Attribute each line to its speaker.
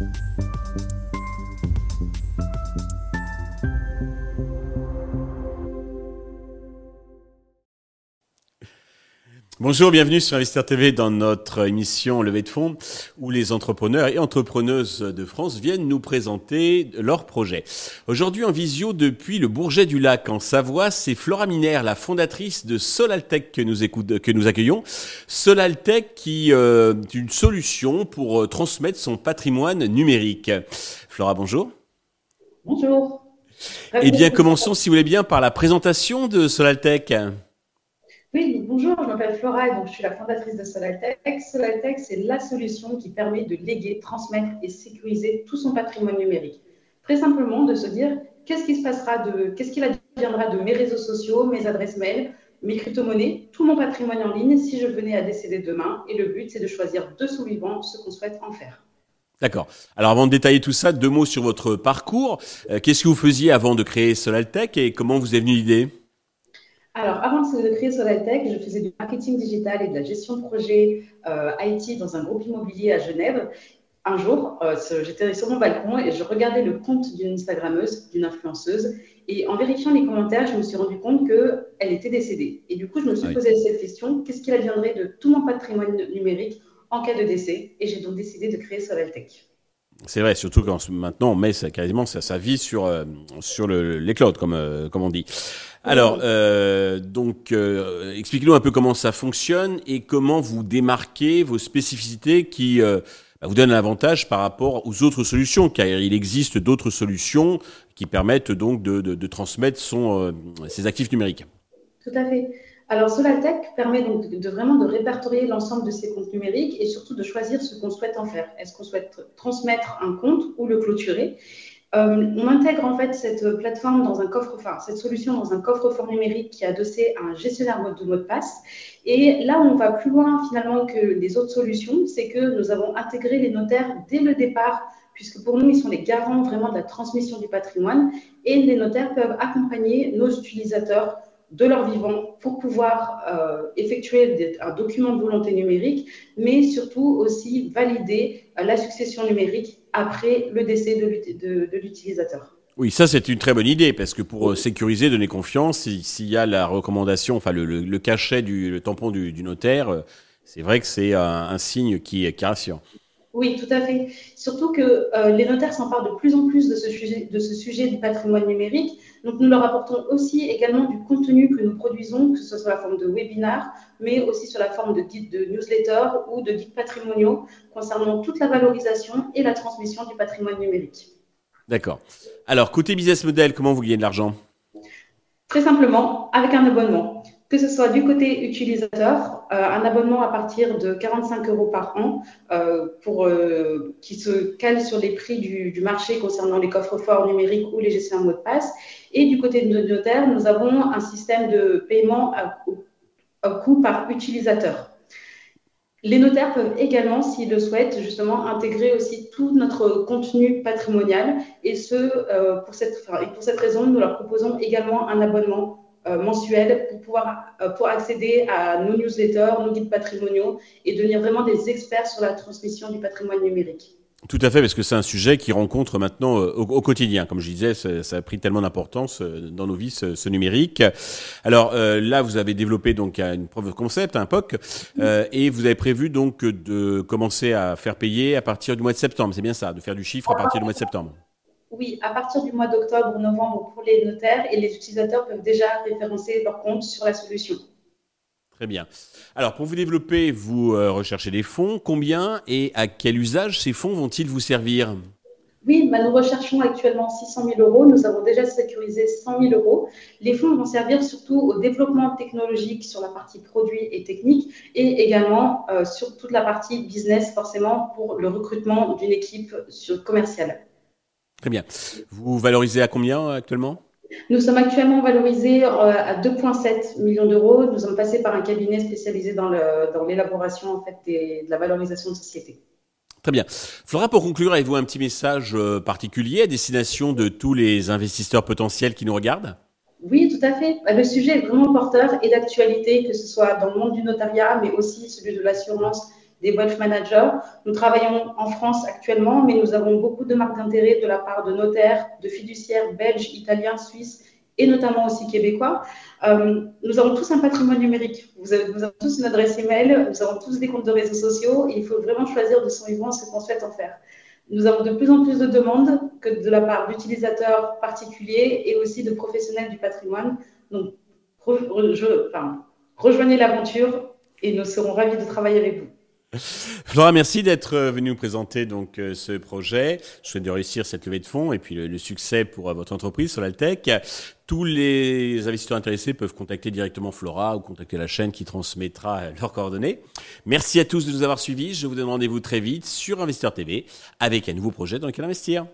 Speaker 1: Thank you. Bonjour, bienvenue sur Investir TV dans notre émission Levée de fonds où les entrepreneurs et entrepreneuses de France viennent nous présenter leurs projets. Aujourd'hui en visio depuis le Bourget du Lac en Savoie, c'est Flora Minaire, la fondatrice de Solaltech que nous, écoute, que nous accueillons. Solaltech qui euh, est une solution pour euh, transmettre son patrimoine numérique. Flora, bonjour.
Speaker 2: Bonjour.
Speaker 1: Eh bien, commençons si vous voulez bien par la présentation de Solaltech.
Speaker 2: Oui, bonjour, je m'appelle Flora et donc je suis la fondatrice de Solaltech. Solaltech, c'est la solution qui permet de léguer, transmettre et sécuriser tout son patrimoine numérique. Très simplement, de se dire qu'est-ce qui se passera de, qu'est-ce adviendra de mes réseaux sociaux, mes adresses mail, mes crypto-monnaies, tout mon patrimoine en ligne si je venais à décéder demain? Et le but, c'est de choisir de sous-vivants ce qu'on souhaite en faire.
Speaker 1: D'accord. Alors avant de détailler tout ça, deux mots sur votre parcours. Euh, qu'est-ce que vous faisiez avant de créer Solaltech et comment vous est venue l'idée?
Speaker 2: Alors, avant de créer Solaltech, je faisais du marketing digital et de la gestion de projet euh, IT dans un groupe immobilier à Genève. Un jour, euh, j'étais sur mon balcon et je regardais le compte d'une Instagrammeuse, d'une influenceuse. Et en vérifiant les commentaires, je me suis rendu compte qu'elle était décédée. Et du coup, je me suis posé cette question qu'est-ce qu'il adviendrait de tout mon patrimoine numérique en cas de décès? Et j'ai donc décidé de créer Solaltech.
Speaker 1: C'est vrai, surtout quand maintenant on met quasiment sa, vie sur euh, sur le, les clouds, comme euh, comme on dit. Alors, euh, donc, euh, expliquez-nous un peu comment ça fonctionne et comment vous démarquez vos spécificités qui bah, vous donnent un avantage par rapport aux autres solutions, car il existe d'autres solutions qui permettent donc de, de, de transmettre son, ses actifs numériques.
Speaker 2: Tout à fait. Alors, Solaltech permet donc de, vraiment de répertorier l'ensemble de ces comptes numériques et surtout de choisir ce qu'on souhaite en faire. Est-ce qu'on souhaite transmettre un compte ou le clôturer? Euh, On intègre en fait cette plateforme dans un coffre, enfin cette solution dans un coffre-fort numérique qui est adossé à un gestionnaire de mot de passe. Et là, on va plus loin finalement que les autres solutions, c'est que nous avons intégré les notaires dès le départ puisque pour nous, ils sont les garants vraiment de la transmission du patrimoine et les notaires peuvent accompagner nos utilisateurs de leur vivant pour pouvoir euh, effectuer un document de volonté numérique, mais surtout aussi valider euh, la succession numérique après le décès de, l'utilisateur.
Speaker 1: Oui, ça c'est une très bonne idée parce que pour euh, sécuriser, donner confiance, s'il y a la recommandation, enfin le, cachet du le tampon du, notaire, c'est vrai que c'est un, signe qui, est rassurant.
Speaker 2: Oui, tout à fait. Surtout que les notaires s'emparent de plus en plus de ce sujet, de ce sujet du patrimoine numérique. Donc, nous leur apportons aussi également du contenu que nous produisons, que ce soit sous la forme de webinars, mais aussi sur la forme de guides de newsletters ou de guides patrimoniaux concernant toute la valorisation et la transmission du patrimoine numérique.
Speaker 1: D'accord. Alors, côté business model, comment vous gagnez de l'argent?
Speaker 2: Très simplement, avec un abonnement que ce soit du côté utilisateur, euh, un abonnement à partir de 45 euros par an euh, euh, qui se cale sur les prix du, marché concernant les coffres forts numériques ou les gestions de mots de passe. Et du côté de nos notaires, nous avons un système de paiement à, coût par utilisateur. Les notaires peuvent également, s'ils le souhaitent, justement intégrer aussi tout notre contenu patrimonial. Et ce, pour cette raison, nous leur proposons également un abonnement euh, mensuel pour pouvoir euh, pour accéder à nos newsletters, nos guides patrimoniaux et devenir vraiment des experts sur la transmission du patrimoine numérique.
Speaker 1: Tout à fait, parce que c'est un sujet qui rencontre maintenant euh, au, quotidien. Comme je disais, ça, a pris tellement d'importance dans nos vies, ce, numérique. Alors là, vous avez développé donc une preuve de concept, un POC, et vous avez prévu donc de commencer à faire payer à partir du mois de septembre. C'est bien ça, de faire du chiffre à partir du mois de septembre.
Speaker 2: Oui, à partir du mois d'octobre ou novembre pour les notaires et les utilisateurs peuvent déjà référencer leur compte sur la solution.
Speaker 1: Très bien. Alors, pour vous développer, vous euh, recherchez des fonds. Combien et à quel usage ces fonds vont-ils vous servir?
Speaker 2: Oui, bah, nous recherchons actuellement 600 000 euros. Nous avons déjà sécurisé 100 000 euros. Les fonds vont servir surtout au développement technologique sur la partie produit et technique et également euh, sur toute la partie business, forcément, pour le recrutement d'une équipe commerciale.
Speaker 1: Très bien. Vous valorisez à combien actuellement?
Speaker 2: Nous sommes actuellement valorisés euh, à 2,7 millions d'euros. Nous sommes passés par un cabinet spécialisé dans l'élaboration en fait, de la valorisation de société.
Speaker 1: Très bien. Flora, pour conclure, avez-vous un petit message euh, particulier à destination de tous les investisseurs potentiels qui nous regardent?
Speaker 2: Oui, tout à fait. Le sujet est vraiment porteur et d'actualité, que ce soit dans le monde du notariat, mais aussi celui de l'assurance des wealth managers. Nous travaillons en France actuellement, mais nous avons beaucoup de marques d'intérêt de la part de notaires, de fiduciaires belges, italiens, suisses et notamment aussi québécois. Euh, nous avons tous un patrimoine numérique. Vous avez, tous une adresse email, nous avons tous des comptes de réseaux sociaux et il faut vraiment choisir de son vivant ce qu'on souhaite en faire. Nous avons de plus en plus de demandes que de la part d'utilisateurs particuliers et aussi de professionnels du patrimoine. Donc, rejoignez l'aventure et nous serons ravis de travailler avec vous.
Speaker 1: Flora, merci d'être euh, venue nous présenter donc euh, ce projet. Je souhaite de réussir cette levée de fonds et puis le, succès pour euh, votre entreprise Solaltech. Tous les investisseurs intéressés peuvent contacter directement Flora ou contacter la chaîne qui transmettra leurs coordonnées. Merci à tous de nous avoir suivis. Je vous donne rendez-vous très vite sur Investeur TV avec un nouveau projet dans lequel investir.